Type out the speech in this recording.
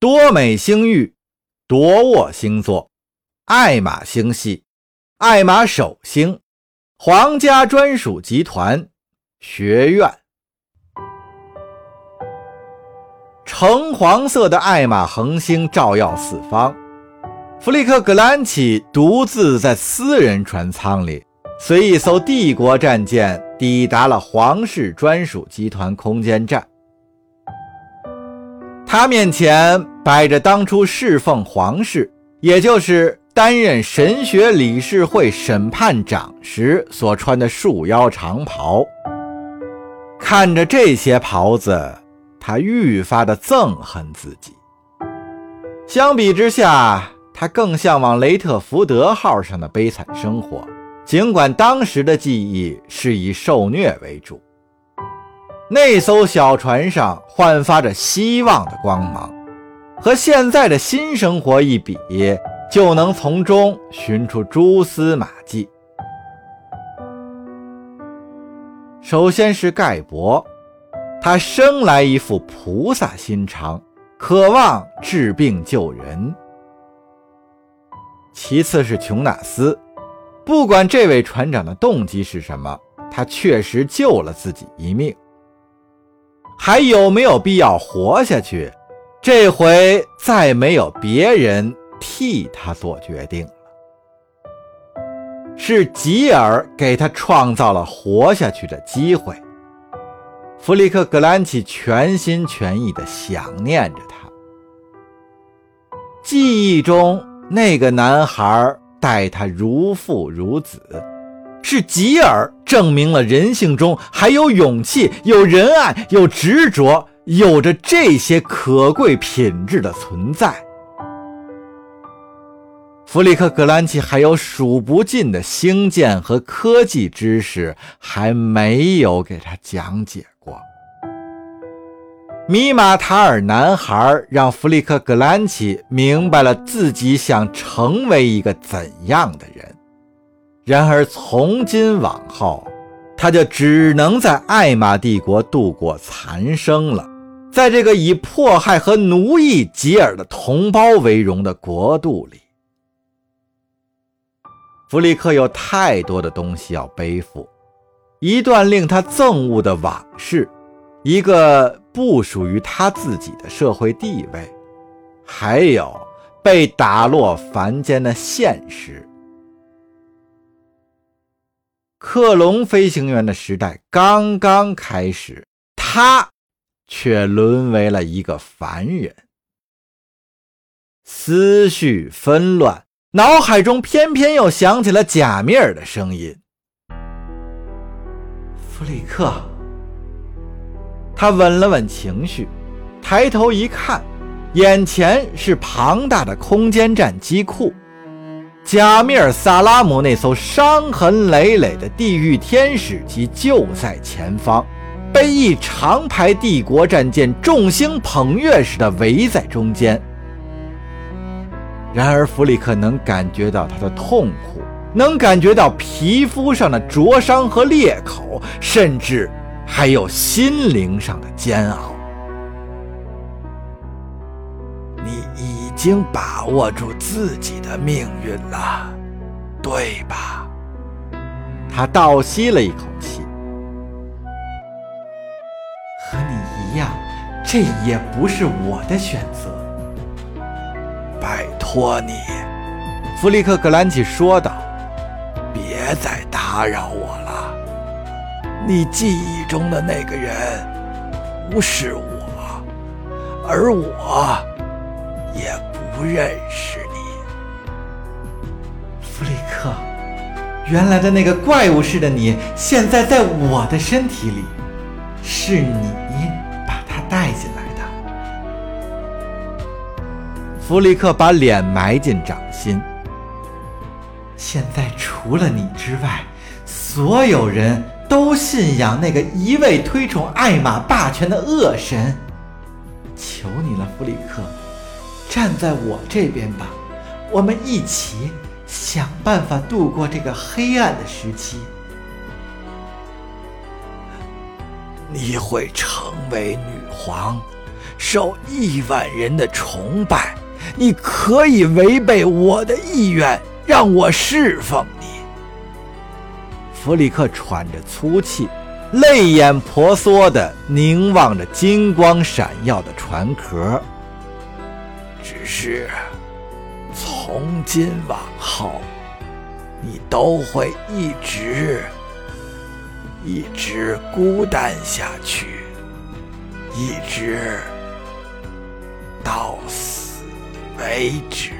多美星域、夺沃星座、艾玛星系、艾玛首星、皇家专属集团、学院。橙黄色的艾玛恒星照耀四方。弗里克·格兰奇独自在私人船舱里，随一艘帝国战舰抵达了皇室专属集团空间站。他面前摆着当初侍奉皇室，也就是担任神学理事会审判长时所穿的束腰长袍。看着这些袍子，他愈发的憎恨自己。相比之下，他更向往雷特福德号上的悲惨生活，尽管当时的记忆是以受虐为主。那艘小船上焕发着希望的光芒，和现在的新生活一比，就能从中寻出蛛丝马迹。首先是盖博，他生来一副菩萨心肠，渴望治病救人。其次是琼纳斯，不管这位船长的动机是什么，他确实救了自己一命。还有没有必要活下去？这回再没有别人替他做决定了，是吉尔给他创造了活下去的机会。弗里克·格兰奇全心全意地想念着他，记忆中。那个男孩待他如父如子，是吉尔证明了人性中还有勇气、有仁爱、有执着，有着这些可贵品质的存在。弗里克·格兰奇还有数不尽的星舰和科技知识，还没有给他讲解过。米马塔尔男孩让弗里克·格兰奇明白了自己想成为一个怎样的人。然而，从今往后，他就只能在艾玛帝国度过残生了，在这个以迫害和奴役吉尔的同胞为荣的国度里。弗里克有太多的东西要背负：一段令他憎恶的往事，一个。不属于他自己的社会地位，还有被打落凡间的现实。克隆飞行员的时代刚刚开始，他却沦为了一个凡人。思绪纷乱，脑海中偏偏又响起了贾米尔的声音：“弗里克。”他稳了稳情绪，抬头一看，眼前是庞大的空间站机库，贾米尔·萨拉姆那艘伤痕累累的地狱天使机就在前方，被一长排帝国战舰众星捧月似的围在中间。然而，弗里克能感觉到他的痛苦，能感觉到皮肤上的灼伤和裂口，甚至……还有心灵上的煎熬。已经把握住自己的命运了，对吧？他倒吸了一口气。和你一样，这也不是我的选择。拜托你，弗里克·格兰奇说道：“别再打扰我了。”你记忆中的那个人不是我，而我也不认识你，弗里克。原来的那个怪物似的你，现在在我的身体里，是你把他带进来的。弗里克把脸埋进掌心。现在除了你之外，所有人。都信仰那个一味推崇艾玛霸权的恶神，求你了，弗里克，站在我这边吧，我们一起想办法度过这个黑暗的时期。你会成为女皇，受亿万人的崇拜，你可以违背我的意愿，让我侍奉你。弗里克喘着粗气，泪眼婆娑地凝望着金光闪耀的船壳。只是，从今往后，你都会一直、一直孤单下去，一直到死为止。